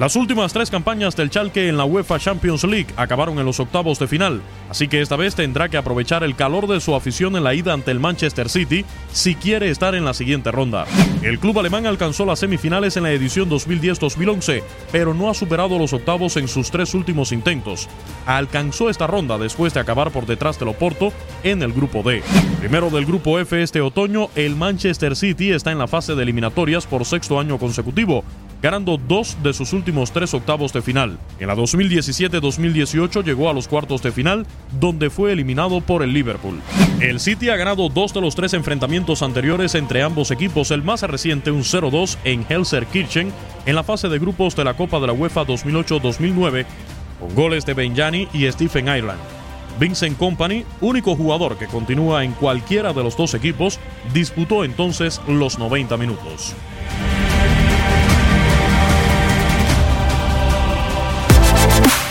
Las últimas tres campañas del Chalke en la UEFA Champions League acabaron en los octavos de final, así que esta vez tendrá que aprovechar el calor de su afición en la ida ante el Manchester City si quiere estar en la siguiente ronda. El club alemán alcanzó las semifinales en la edición 2010-2011, pero no ha superado los octavos en sus tres últimos intentos. Alcanzó esta ronda después de acabar por detrás del Oporto en el grupo D. Primero del grupo F este otoño, el Manchester City está en la fase de eliminatorias por sexto año consecutivo, ganando dos de sus últimos tres octavos de final. En la 2017-2018 llegó a los cuartos de final, donde fue eliminado por el Liverpool. El City ha ganado dos de los tres enfrentamientos anteriores entre ambos equipos, el más reciente un 0-2 en Helserkirchen en la fase de grupos de la Copa de la UEFA 2008-2009, con goles de Benjani y Stephen Ireland. Vincent Company, único jugador que continúa en cualquiera de los dos equipos, disputó entonces los 90 minutos.